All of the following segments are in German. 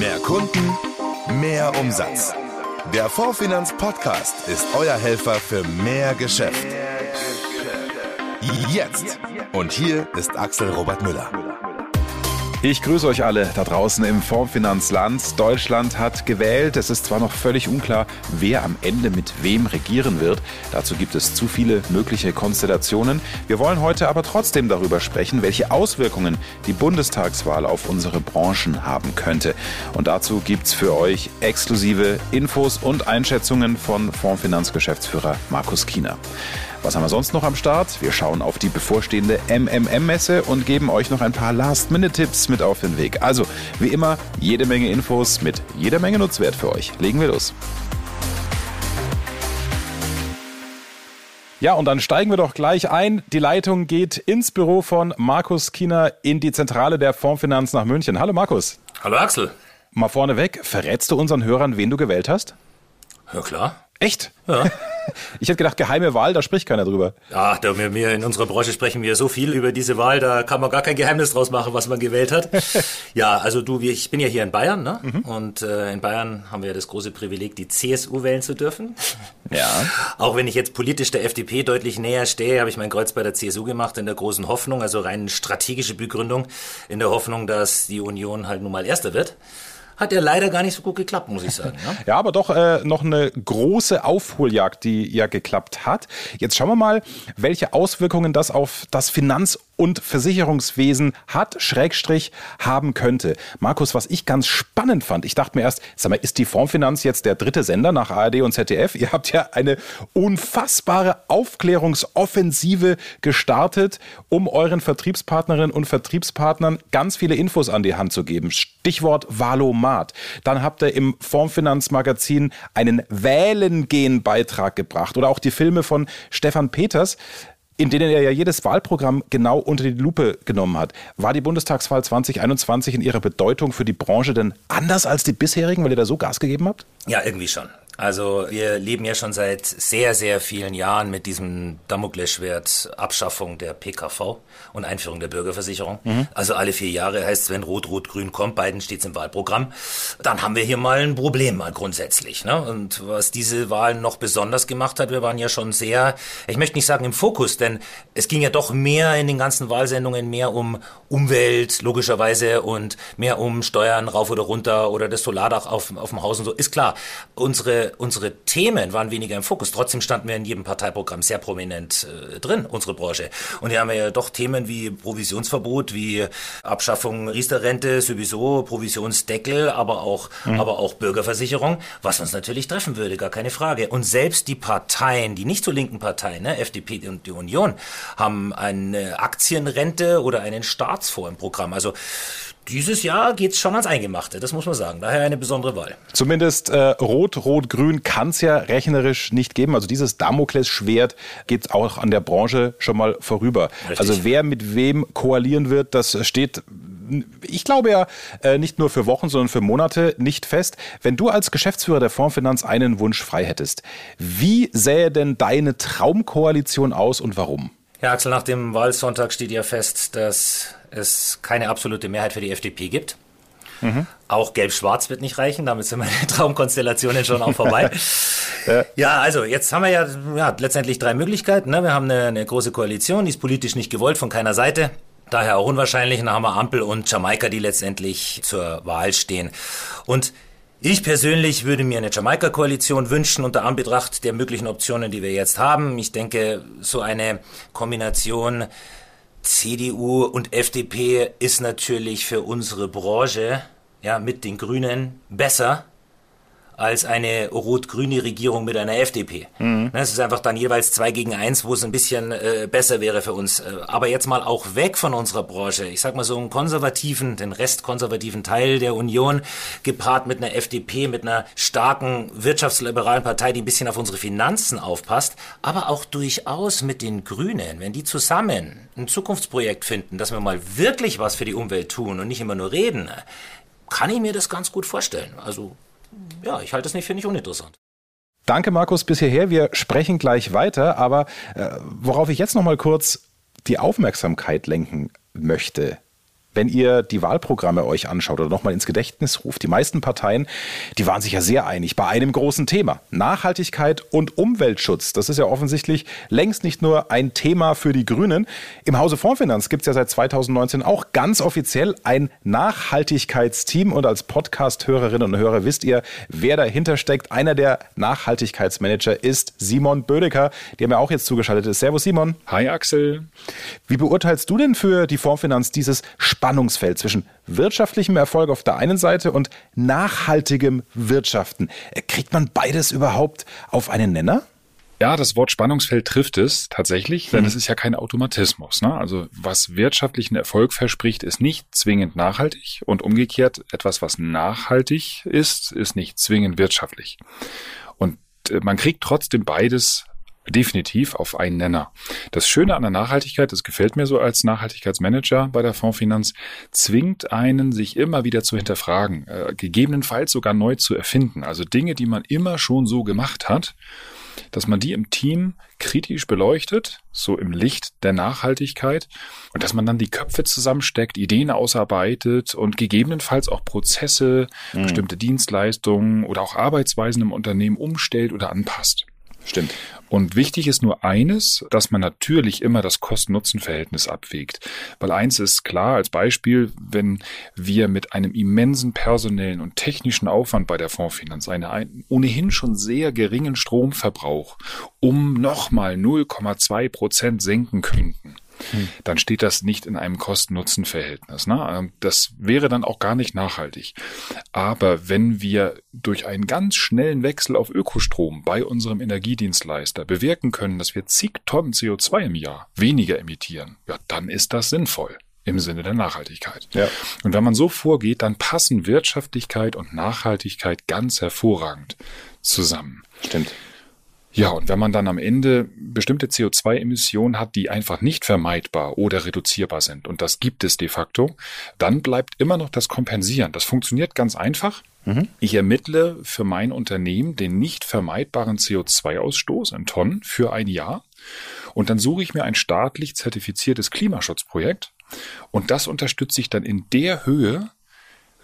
Mehr Kunden, mehr Umsatz. Der Fondfinanz Podcast ist euer Helfer für mehr Geschäft. Jetzt. Und hier ist Axel Robert Müller. Ich grüße euch alle da draußen im Fondsfinanzland. Deutschland hat gewählt. Es ist zwar noch völlig unklar, wer am Ende mit wem regieren wird. Dazu gibt es zu viele mögliche Konstellationen. Wir wollen heute aber trotzdem darüber sprechen, welche Auswirkungen die Bundestagswahl auf unsere Branchen haben könnte. Und dazu gibt es für euch exklusive Infos und Einschätzungen von Fondsfinanzgeschäftsführer Markus Kiener. Was haben wir sonst noch am Start? Wir schauen auf die bevorstehende MMM-Messe und geben euch noch ein paar Last-Minute-Tipps mit auf den Weg. Also, wie immer, jede Menge Infos mit jeder Menge Nutzwert für euch. Legen wir los. Ja, und dann steigen wir doch gleich ein. Die Leitung geht ins Büro von Markus Kiener in die Zentrale der Fondsfinanz nach München. Hallo Markus. Hallo Axel. Mal vorneweg, verrätst du unseren Hörern, wen du gewählt hast? Ja klar. Echt? Ja. Ich hätte gedacht, geheime Wahl, da spricht keiner drüber. Ach, da wir, wir in unserer Branche sprechen wir so viel über diese Wahl, da kann man gar kein Geheimnis draus machen, was man gewählt hat. ja, also du, ich bin ja hier in Bayern, ne? Mhm. Und äh, in Bayern haben wir ja das große Privileg, die CSU wählen zu dürfen. Ja. Auch wenn ich jetzt politisch der FDP deutlich näher stehe, habe ich mein Kreuz bei der CSU gemacht in der großen Hoffnung, also rein strategische Begründung, in der Hoffnung, dass die Union halt nun mal Erster wird hat ja leider gar nicht so gut geklappt, muss ich sagen. Ne? ja, aber doch äh, noch eine große Aufholjagd, die ja geklappt hat. Jetzt schauen wir mal, welche Auswirkungen das auf das Finanz- und Versicherungswesen hat, Schrägstrich haben könnte. Markus, was ich ganz spannend fand, ich dachte mir erst, sag mal, ist die Formfinanz jetzt der dritte Sender nach ARD und ZDF? Ihr habt ja eine unfassbare Aufklärungsoffensive gestartet, um euren Vertriebspartnerinnen und Vertriebspartnern ganz viele Infos an die Hand zu geben. Stichwort Valomat. Dann habt ihr im Formfinanzmagazin einen Wählengehen-Beitrag gebracht oder auch die Filme von Stefan Peters in denen er ja jedes Wahlprogramm genau unter die Lupe genommen hat. War die Bundestagswahl 2021 in ihrer Bedeutung für die Branche denn anders als die bisherigen, weil ihr da so Gas gegeben habt? Ja, irgendwie schon. Also wir leben ja schon seit sehr, sehr vielen Jahren mit diesem Damoklesschwert Abschaffung der PKV und Einführung der Bürgerversicherung. Mhm. Also alle vier Jahre heißt es, wenn Rot, Rot, Grün kommt, beiden steht es im Wahlprogramm, dann haben wir hier mal ein Problem mal grundsätzlich. Ne? Und was diese Wahl noch besonders gemacht hat, wir waren ja schon sehr, ich möchte nicht sagen im Fokus, denn es ging ja doch mehr in den ganzen Wahlsendungen mehr um Umwelt, logischerweise, und mehr um Steuern rauf oder runter oder das Solardach auf, auf dem Haus und so. Ist klar, unsere unsere, Themen waren weniger im Fokus. Trotzdem standen wir in jedem Parteiprogramm sehr prominent äh, drin, unsere Branche. Und hier haben wir ja doch Themen wie Provisionsverbot, wie Abschaffung Riester-Rente, sowieso Provisionsdeckel, aber auch, mhm. aber auch Bürgerversicherung, was uns natürlich treffen würde, gar keine Frage. Und selbst die Parteien, die nicht so linken Parteien, ne, FDP und die Union, haben eine Aktienrente oder einen Staatsfonds im Programm. Also dieses Jahr geht es schon ans Eingemachte, das muss man sagen. Daher eine besondere Wahl. Zumindest äh, Rot, Rot, Grün kann es ja rechnerisch nicht geben. Also dieses Damoklesschwert geht auch an der Branche schon mal vorüber. Richtig. Also wer mit wem koalieren wird, das steht ich glaube ja äh, nicht nur für Wochen, sondern für Monate nicht fest. Wenn du als Geschäftsführer der Fondsfinanz einen Wunsch frei hättest, wie sähe denn deine Traumkoalition aus und warum? Ja, Axel, nach dem Wahlsonntag steht ja fest, dass es keine absolute Mehrheit für die FDP gibt. Mhm. Auch Gelb-Schwarz wird nicht reichen, damit sind meine Traumkonstellationen schon auch vorbei. ja. ja. also jetzt haben wir ja, ja letztendlich drei Möglichkeiten. Ne? Wir haben eine, eine große Koalition, die ist politisch nicht gewollt von keiner Seite. Daher auch unwahrscheinlich. Dann haben wir Ampel und Jamaika, die letztendlich zur Wahl stehen. Und ich persönlich würde mir eine Jamaika-Koalition wünschen unter Anbetracht der möglichen Optionen, die wir jetzt haben. Ich denke, so eine Kombination CDU und FDP ist natürlich für unsere Branche, ja, mit den Grünen besser als eine rot-grüne Regierung mit einer FDP. Mhm. Das ist einfach dann jeweils zwei gegen eins, wo es ein bisschen äh, besser wäre für uns. Äh, aber jetzt mal auch weg von unserer Branche. Ich sag mal so einen konservativen, den restkonservativen Teil der Union, gepaart mit einer FDP, mit einer starken wirtschaftsliberalen Partei, die ein bisschen auf unsere Finanzen aufpasst, aber auch durchaus mit den Grünen, wenn die zusammen ein Zukunftsprojekt finden, dass wir mal wirklich was für die Umwelt tun und nicht immer nur reden, kann ich mir das ganz gut vorstellen. Also ja, ich halte es nicht für nicht uninteressant. Danke, Markus, bis hierher. Wir sprechen gleich weiter, aber äh, worauf ich jetzt noch mal kurz die Aufmerksamkeit lenken möchte. Wenn ihr die Wahlprogramme euch anschaut oder nochmal ins Gedächtnis ruft, die meisten Parteien, die waren sich ja sehr einig bei einem großen Thema. Nachhaltigkeit und Umweltschutz. Das ist ja offensichtlich längst nicht nur ein Thema für die Grünen. Im Hause Fondsfinanz gibt es ja seit 2019 auch ganz offiziell ein Nachhaltigkeitsteam. Und als Podcast-Hörerinnen und Hörer wisst ihr, wer dahinter steckt. Einer der Nachhaltigkeitsmanager ist Simon Bödecker, der mir auch jetzt zugeschaltet ist. Servus Simon. Hi Axel. Wie beurteilst du denn für die Fondsfinanz dieses Spannungsfeld zwischen wirtschaftlichem Erfolg auf der einen Seite und nachhaltigem Wirtschaften. Kriegt man beides überhaupt auf einen Nenner? Ja, das Wort Spannungsfeld trifft es tatsächlich, denn mhm. es ist ja kein Automatismus. Ne? Also was wirtschaftlichen Erfolg verspricht, ist nicht zwingend nachhaltig und umgekehrt etwas, was nachhaltig ist, ist nicht zwingend wirtschaftlich. Und äh, man kriegt trotzdem beides definitiv auf einen Nenner. Das Schöne an der Nachhaltigkeit, das gefällt mir so als Nachhaltigkeitsmanager bei der Fondsfinanz, zwingt einen, sich immer wieder zu hinterfragen, äh, gegebenenfalls sogar neu zu erfinden. Also Dinge, die man immer schon so gemacht hat, dass man die im Team kritisch beleuchtet, so im Licht der Nachhaltigkeit, und dass man dann die Köpfe zusammensteckt, Ideen ausarbeitet und gegebenenfalls auch Prozesse, mhm. bestimmte Dienstleistungen oder auch Arbeitsweisen im Unternehmen umstellt oder anpasst. Stimmt. Und wichtig ist nur eines, dass man natürlich immer das Kosten-Nutzen-Verhältnis abwägt. Weil eins ist klar, als Beispiel, wenn wir mit einem immensen personellen und technischen Aufwand bei der Fondsfinanz einen ohnehin schon sehr geringen Stromverbrauch um nochmal 0,2 Prozent senken könnten, hm. dann steht das nicht in einem Kosten-Nutzen-Verhältnis. Ne? Ähm, das wäre dann auch gar nicht nachhaltig. Aber wenn wir durch einen ganz schnellen Wechsel auf Ökostrom bei unserem Energiedienstleister bewirken können, dass wir zig Tonnen CO2 im Jahr weniger emittieren, ja, dann ist das sinnvoll im Sinne der Nachhaltigkeit. Ja. Und wenn man so vorgeht, dann passen Wirtschaftlichkeit und Nachhaltigkeit ganz hervorragend zusammen. Stimmt. Ja, und wenn man dann am Ende bestimmte CO2-Emissionen hat, die einfach nicht vermeidbar oder reduzierbar sind, und das gibt es de facto, dann bleibt immer noch das Kompensieren. Das funktioniert ganz einfach. Mhm. Ich ermittle für mein Unternehmen den nicht vermeidbaren CO2-Ausstoß in Tonnen für ein Jahr und dann suche ich mir ein staatlich zertifiziertes Klimaschutzprojekt und das unterstütze ich dann in der Höhe,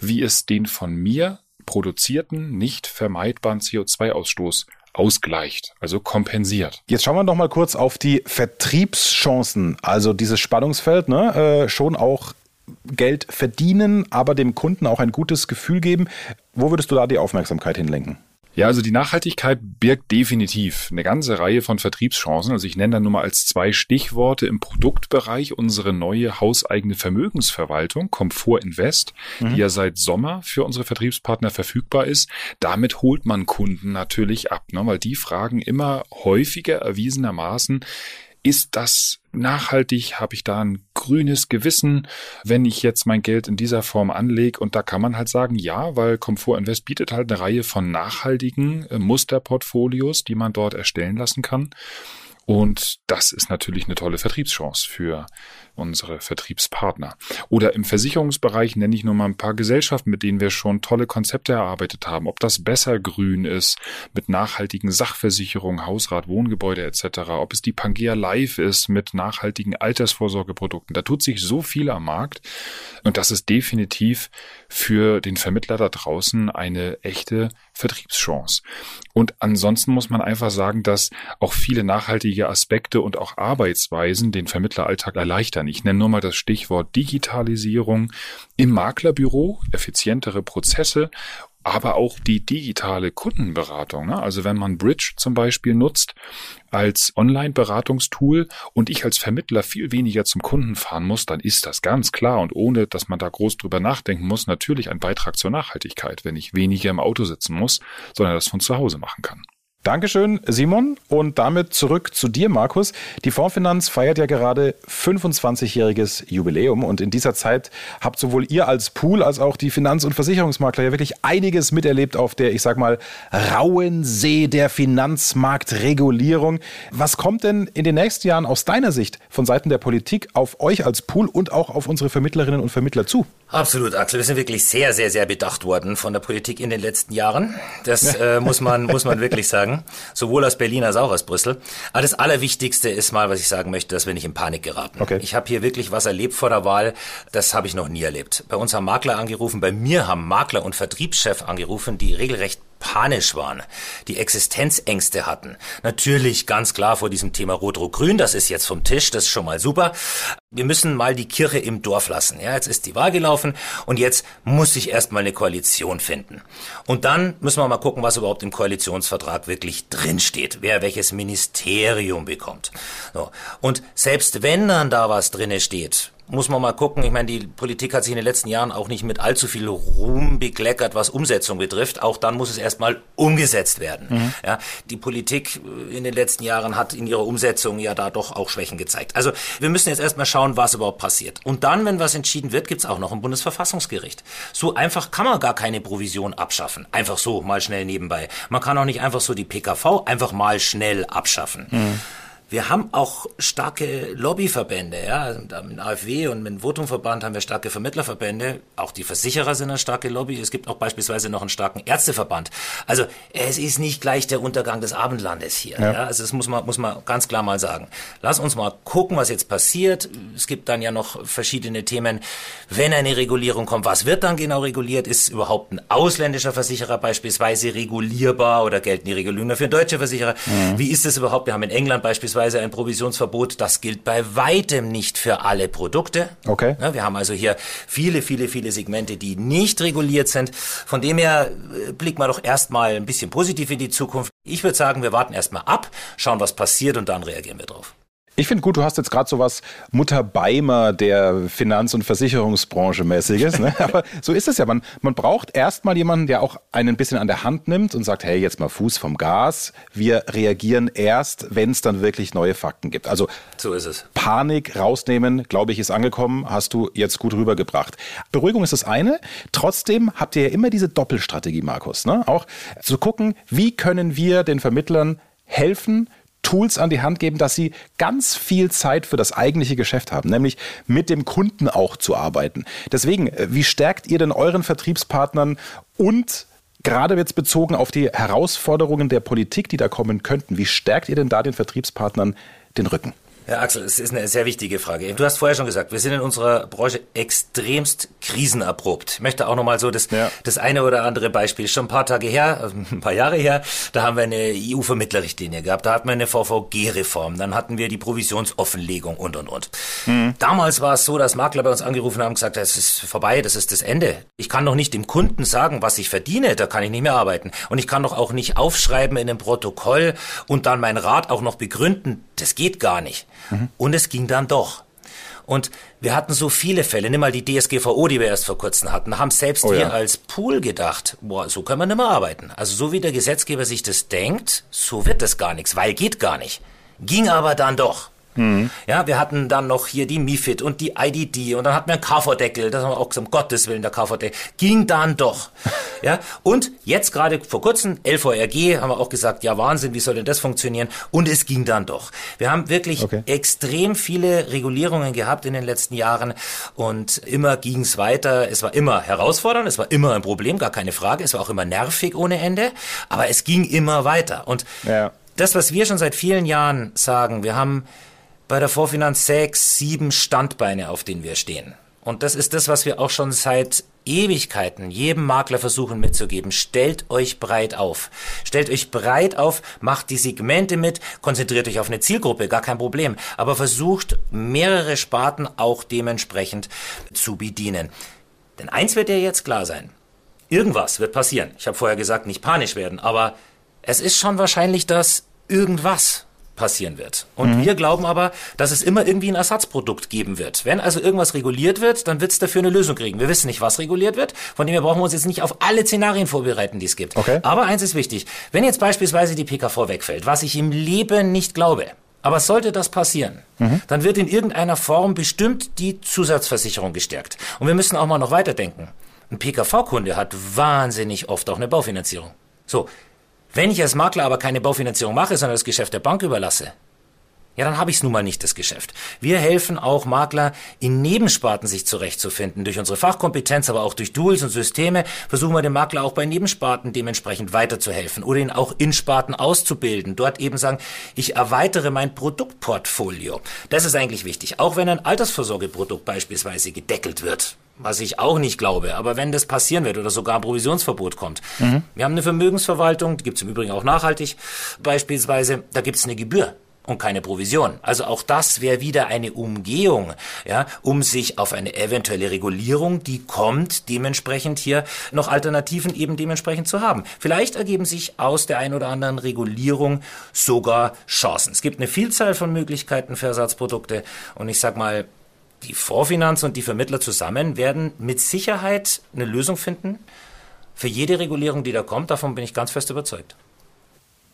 wie es den von mir produzierten, nicht vermeidbaren CO2-Ausstoß ausgleicht, also kompensiert. Jetzt schauen wir noch mal kurz auf die Vertriebschancen, also dieses Spannungsfeld, ne, äh, schon auch Geld verdienen, aber dem Kunden auch ein gutes Gefühl geben. Wo würdest du da die Aufmerksamkeit hinlenken? Ja, also die Nachhaltigkeit birgt definitiv eine ganze Reihe von Vertriebschancen. Also ich nenne da nur mal als zwei Stichworte im Produktbereich unsere neue hauseigene Vermögensverwaltung, Comfort Invest, mhm. die ja seit Sommer für unsere Vertriebspartner verfügbar ist. Damit holt man Kunden natürlich ab, ne? weil die fragen immer häufiger erwiesenermaßen, ist das nachhaltig? Habe ich da ein grünes Gewissen, wenn ich jetzt mein Geld in dieser Form anlege? Und da kann man halt sagen, ja, weil Comfort Invest bietet halt eine Reihe von nachhaltigen äh, Musterportfolios, die man dort erstellen lassen kann. Und das ist natürlich eine tolle Vertriebschance für unsere Vertriebspartner. Oder im Versicherungsbereich nenne ich nur mal ein paar Gesellschaften, mit denen wir schon tolle Konzepte erarbeitet haben. Ob das besser grün ist, mit nachhaltigen Sachversicherungen, Hausrat, Wohngebäude etc. Ob es die Pangea Live ist mit nachhaltigen Altersvorsorgeprodukten. Da tut sich so viel am Markt. Und das ist definitiv für den Vermittler da draußen eine echte Vertriebschance. Und ansonsten muss man einfach sagen, dass auch viele nachhaltige Aspekte und auch Arbeitsweisen den Vermittleralltag erleichtern. Ich nenne nur mal das Stichwort Digitalisierung im Maklerbüro, effizientere Prozesse aber auch die digitale Kundenberatung. Ne? Also wenn man Bridge zum Beispiel nutzt als Online-Beratungstool und ich als Vermittler viel weniger zum Kunden fahren muss, dann ist das ganz klar und ohne, dass man da groß drüber nachdenken muss, natürlich ein Beitrag zur Nachhaltigkeit, wenn ich weniger im Auto sitzen muss, sondern das von zu Hause machen kann. Dankeschön, Simon. Und damit zurück zu dir, Markus. Die Fondsfinanz feiert ja gerade 25-jähriges Jubiläum. Und in dieser Zeit habt sowohl ihr als Pool als auch die Finanz- und Versicherungsmakler ja wirklich einiges miterlebt auf der, ich sag mal, rauen See der Finanzmarktregulierung. Was kommt denn in den nächsten Jahren aus deiner Sicht von Seiten der Politik auf euch als Pool und auch auf unsere Vermittlerinnen und Vermittler zu? Absolut, Axel. Wir sind wirklich sehr, sehr, sehr bedacht worden von der Politik in den letzten Jahren. Das äh, muss man, muss man wirklich sagen. Sagen, sowohl aus Berlin als auch aus Brüssel. Aber das Allerwichtigste ist mal, was ich sagen möchte, dass wir nicht in Panik geraten. Okay. Ich habe hier wirklich was erlebt vor der Wahl, das habe ich noch nie erlebt. Bei uns haben Makler angerufen, bei mir haben Makler und Vertriebschef angerufen, die regelrecht panisch waren, die Existenzängste hatten. Natürlich ganz klar vor diesem Thema Rot-Rot-Grün, das ist jetzt vom Tisch, das ist schon mal super. Wir müssen mal die Kirche im Dorf lassen. Ja, jetzt ist die Wahl gelaufen und jetzt muss sich erstmal eine Koalition finden. Und dann müssen wir mal gucken, was überhaupt im Koalitionsvertrag wirklich drinsteht, wer welches Ministerium bekommt. So. Und selbst wenn dann da was drinne steht, muss man mal gucken. Ich meine, die Politik hat sich in den letzten Jahren auch nicht mit allzu viel Ruhm bekleckert, was Umsetzung betrifft. Auch dann muss es erstmal umgesetzt werden. Mhm. Ja, die Politik in den letzten Jahren hat in ihrer Umsetzung ja da doch auch Schwächen gezeigt. Also wir müssen jetzt erstmal schauen, was überhaupt passiert. Und dann, wenn was entschieden wird, gibt's auch noch ein Bundesverfassungsgericht. So einfach kann man gar keine Provision abschaffen. Einfach so, mal schnell nebenbei. Man kann auch nicht einfach so die PKV einfach mal schnell abschaffen. Mhm. Wir haben auch starke Lobbyverbände, ja. Mit AfW und mit dem Votumverband haben wir starke Vermittlerverbände. Auch die Versicherer sind eine starke Lobby. Es gibt auch beispielsweise noch einen starken Ärzteverband. Also es ist nicht gleich der Untergang des Abendlandes hier. Ja. ja. Also das muss man, muss man ganz klar mal sagen. Lass uns mal gucken, was jetzt passiert. Es gibt dann ja noch verschiedene Themen. Wenn eine Regulierung kommt, was wird dann genau reguliert? Ist überhaupt ein ausländischer Versicherer beispielsweise regulierbar oder gelten die Regulierungen für deutsche Versicherer? Mhm. Wie ist es überhaupt? Wir haben in England beispielsweise beispielsweise ein Provisionsverbot, das gilt bei weitem nicht für alle Produkte. Okay. Ja, wir haben also hier viele, viele, viele Segmente, die nicht reguliert sind. Von dem her äh, blicken wir doch erstmal ein bisschen positiv in die Zukunft. Ich würde sagen, wir warten erstmal ab, schauen, was passiert und dann reagieren wir drauf. Ich finde gut, du hast jetzt gerade so was Mutter Beimer der Finanz- und Versicherungsbranche mäßiges. Ne? Aber so ist es ja. Man, man braucht erstmal jemanden, der auch einen ein bisschen an der Hand nimmt und sagt, hey, jetzt mal Fuß vom Gas. Wir reagieren erst, wenn es dann wirklich neue Fakten gibt. Also so ist es. Panik rausnehmen, glaube ich, ist angekommen. Hast du jetzt gut rübergebracht. Beruhigung ist das eine. Trotzdem habt ihr ja immer diese Doppelstrategie, Markus. Ne? Auch zu gucken, wie können wir den Vermittlern helfen, Tools an die Hand geben, dass sie ganz viel Zeit für das eigentliche Geschäft haben, nämlich mit dem Kunden auch zu arbeiten. Deswegen, äh, wie stärkt ihr denn euren Vertriebspartnern und gerade jetzt bezogen auf die Herausforderungen der Politik, die da kommen könnten, wie stärkt ihr denn da den Vertriebspartnern den Rücken? Herr Axel, es ist eine sehr wichtige Frage. Du hast vorher schon gesagt, wir sind in unserer Branche extremst krisenerprobt. Ich möchte auch nochmal so das, ja. das eine oder andere Beispiel. Schon ein paar Tage her, also ein paar Jahre her, da haben wir eine EU-Vermittlerrichtlinie gehabt. Da hatten wir eine VVG-Reform. Dann hatten wir die Provisionsoffenlegung und, und, und. Mhm. Damals war es so, dass Makler bei uns angerufen haben und gesagt, es ist vorbei, das ist das Ende. Ich kann doch nicht dem Kunden sagen, was ich verdiene. Da kann ich nicht mehr arbeiten. Und ich kann doch auch nicht aufschreiben in einem Protokoll und dann meinen Rat auch noch begründen. Das geht gar nicht. Mhm. Und es ging dann doch. Und wir hatten so viele Fälle. Nimm mal die DSGVO, die wir erst vor kurzem hatten. Haben selbst oh, wir ja. als Pool gedacht, boah, so können wir nicht mehr arbeiten. Also so wie der Gesetzgeber sich das denkt, so wird das gar nichts, weil geht gar nicht. Ging aber dann doch. Mhm. Ja, wir hatten dann noch hier die MIFID und die IDD und dann hatten wir einen KV-Deckel, das haben wir auch gesagt, um Gottes Willen, der KV-Deckel. Ging dann doch. ja, und jetzt gerade vor kurzem, LVRG, haben wir auch gesagt, ja Wahnsinn, wie soll denn das funktionieren? Und es ging dann doch. Wir haben wirklich okay. extrem viele Regulierungen gehabt in den letzten Jahren und immer ging es weiter. Es war immer herausfordernd, es war immer ein Problem, gar keine Frage. Es war auch immer nervig ohne Ende, aber es ging immer weiter. Und ja. das, was wir schon seit vielen Jahren sagen, wir haben bei der Vorfinanz sechs, sieben Standbeine, auf denen wir stehen. Und das ist das, was wir auch schon seit Ewigkeiten jedem Makler versuchen mitzugeben. Stellt euch breit auf. Stellt euch breit auf, macht die Segmente mit, konzentriert euch auf eine Zielgruppe, gar kein Problem. Aber versucht mehrere Sparten auch dementsprechend zu bedienen. Denn eins wird ja jetzt klar sein. Irgendwas wird passieren. Ich habe vorher gesagt, nicht panisch werden, aber es ist schon wahrscheinlich, dass irgendwas passieren wird. Und mhm. wir glauben aber, dass es immer irgendwie ein Ersatzprodukt geben wird. Wenn also irgendwas reguliert wird, dann wird es dafür eine Lösung kriegen. Wir wissen nicht, was reguliert wird. Von dem her brauchen wir uns jetzt nicht auf alle Szenarien vorbereiten, die es gibt. Okay. Aber eins ist wichtig. Wenn jetzt beispielsweise die PKV wegfällt, was ich im Leben nicht glaube, aber sollte das passieren, mhm. dann wird in irgendeiner Form bestimmt die Zusatzversicherung gestärkt. Und wir müssen auch mal noch weiterdenken. Ein PKV-Kunde hat wahnsinnig oft auch eine Baufinanzierung. So, wenn ich als Makler aber keine Baufinanzierung mache, sondern das Geschäft der Bank überlasse, ja, dann habe ich es nun mal nicht, das Geschäft. Wir helfen auch Makler in Nebensparten sich zurechtzufinden. Durch unsere Fachkompetenz, aber auch durch Tools und Systeme versuchen wir dem Makler auch bei Nebensparten dementsprechend weiterzuhelfen oder ihn auch in Sparten auszubilden. Dort eben sagen, ich erweitere mein Produktportfolio. Das ist eigentlich wichtig. Auch wenn ein Altersvorsorgeprodukt beispielsweise gedeckelt wird was ich auch nicht glaube, aber wenn das passieren wird oder sogar ein Provisionsverbot kommt. Mhm. Wir haben eine Vermögensverwaltung, die gibt es im Übrigen auch nachhaltig beispielsweise, da gibt es eine Gebühr und keine Provision. Also auch das wäre wieder eine Umgehung, ja, um sich auf eine eventuelle Regulierung, die kommt, dementsprechend hier noch Alternativen eben dementsprechend zu haben. Vielleicht ergeben sich aus der ein oder anderen Regulierung sogar Chancen. Es gibt eine Vielzahl von Möglichkeiten für Ersatzprodukte und ich sag mal, die Vorfinanz und die Vermittler zusammen werden mit Sicherheit eine Lösung finden für jede Regulierung, die da kommt. Davon bin ich ganz fest überzeugt.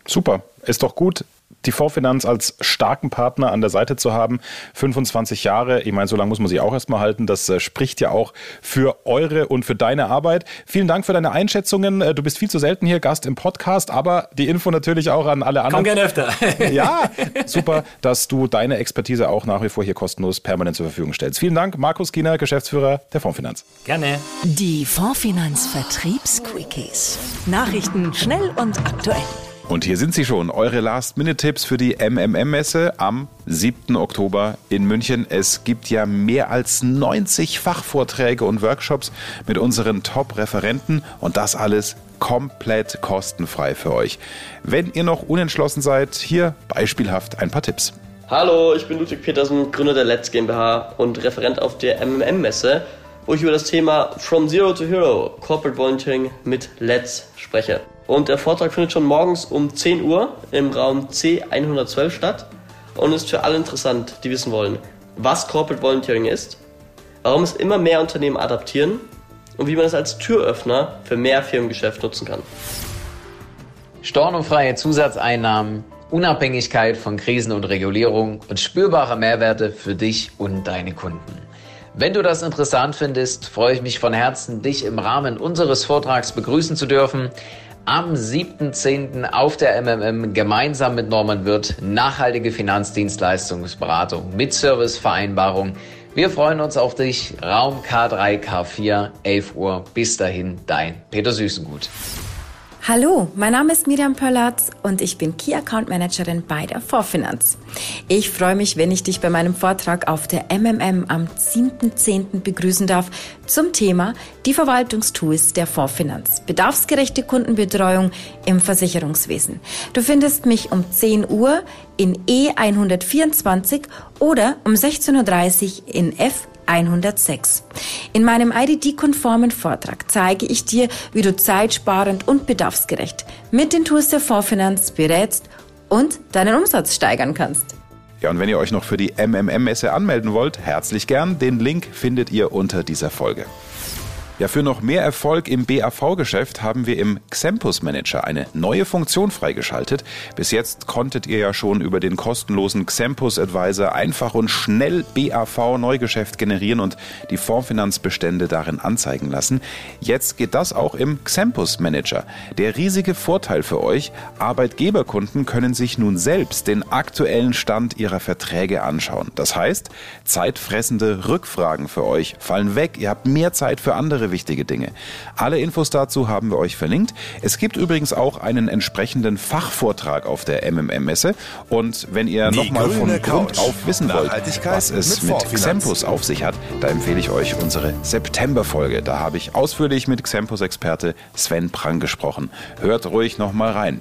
Super, ist doch gut die Vorfinanz als starken Partner an der Seite zu haben. 25 Jahre, ich meine, so lange muss man sich auch erstmal halten. Das äh, spricht ja auch für eure und für deine Arbeit. Vielen Dank für deine Einschätzungen. Äh, du bist viel zu selten hier Gast im Podcast, aber die Info natürlich auch an alle anderen. Komm gerne öfter. ja, super, dass du deine Expertise auch nach wie vor hier kostenlos permanent zur Verfügung stellst. Vielen Dank, Markus Kiener, Geschäftsführer der Fondsfinanz. Gerne. Die Fondsfinanz Vertriebsquickies. Nachrichten schnell und aktuell. Und hier sind sie schon, eure Last-Minute-Tipps für die MMM-Messe am 7. Oktober in München. Es gibt ja mehr als 90 Fachvorträge und Workshops mit unseren Top-Referenten und das alles komplett kostenfrei für euch. Wenn ihr noch unentschlossen seid, hier beispielhaft ein paar Tipps. Hallo, ich bin Ludwig Petersen, Gründer der Let's GmbH und Referent auf der MMM-Messe, wo ich über das Thema From Zero to Hero Corporate Volunteering mit Let's spreche. Und der Vortrag findet schon morgens um 10 Uhr im Raum C112 statt und ist für alle interessant, die wissen wollen, was Corporate Volunteering ist, warum es immer mehr Unternehmen adaptieren und wie man es als Türöffner für mehr Firmengeschäft nutzen kann. Stornofreie Zusatzeinnahmen, Unabhängigkeit von Krisen und Regulierung und spürbare Mehrwerte für dich und deine Kunden. Wenn du das interessant findest, freue ich mich von Herzen, dich im Rahmen unseres Vortrags begrüßen zu dürfen am 7.10. auf der MMM gemeinsam mit Norman Wirth nachhaltige Finanzdienstleistungsberatung mit Servicevereinbarung. Wir freuen uns auf dich. Raum K3, K4, 11 Uhr. Bis dahin, dein Peter Süßengut. Hallo, mein Name ist Miriam Pöllatz und ich bin Key Account Managerin bei der Vorfinanz. Ich freue mich, wenn ich dich bei meinem Vortrag auf der MMM am 7.10. begrüßen darf zum Thema die Verwaltungstools der Vorfinanz. Bedarfsgerechte Kundenbetreuung im Versicherungswesen. Du findest mich um 10 Uhr in E124 oder um 16.30 Uhr in F 106. In meinem IDD-konformen Vortrag zeige ich dir, wie du zeitsparend und bedarfsgerecht mit den Tools der Fondsfinanz berätst und deinen Umsatz steigern kannst. Ja, und wenn ihr euch noch für die MMM-Messe anmelden wollt, herzlich gern. Den Link findet ihr unter dieser Folge. Ja, für noch mehr Erfolg im BAV-Geschäft haben wir im Xempus Manager eine neue Funktion freigeschaltet. Bis jetzt konntet ihr ja schon über den kostenlosen Xempus Advisor einfach und schnell BAV Neugeschäft generieren und die Fondsfinanzbestände darin anzeigen lassen. Jetzt geht das auch im Xempus Manager. Der riesige Vorteil für euch, Arbeitgeberkunden können sich nun selbst den aktuellen Stand ihrer Verträge anschauen. Das heißt, zeitfressende Rückfragen für euch fallen weg. Ihr habt mehr Zeit für andere wichtige Dinge. Alle Infos dazu haben wir euch verlinkt. Es gibt übrigens auch einen entsprechenden Fachvortrag auf der MMM-Messe. Und wenn ihr nochmal von Grund auf wissen wollt, was es mit, mit Xempus auf sich hat, da empfehle ich euch unsere September-Folge. Da habe ich ausführlich mit Xempus-Experte Sven Prang gesprochen. Hört ruhig nochmal rein.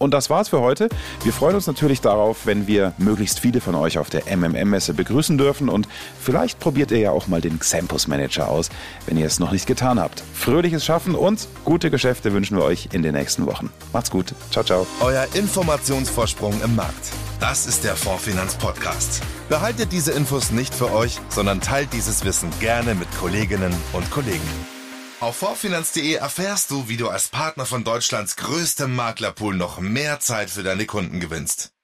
Und das war's für heute. Wir freuen uns natürlich darauf, wenn wir möglichst viele von euch auf der MMM-Messe begrüßen dürfen und vielleicht probiert ihr ja auch mal den Xampus Manager aus, wenn ihr es noch nicht getan habt. Fröhliches Schaffen und gute Geschäfte wünschen wir euch in den nächsten Wochen. Macht's gut. Ciao, ciao. Euer Informationsvorsprung im Markt. Das ist der Fondsfinanz Podcast. Behaltet diese Infos nicht für euch, sondern teilt dieses Wissen gerne mit Kolleginnen und Kollegen. Auf vorfinanz.de erfährst du, wie du als Partner von Deutschlands größtem Maklerpool noch mehr Zeit für deine Kunden gewinnst.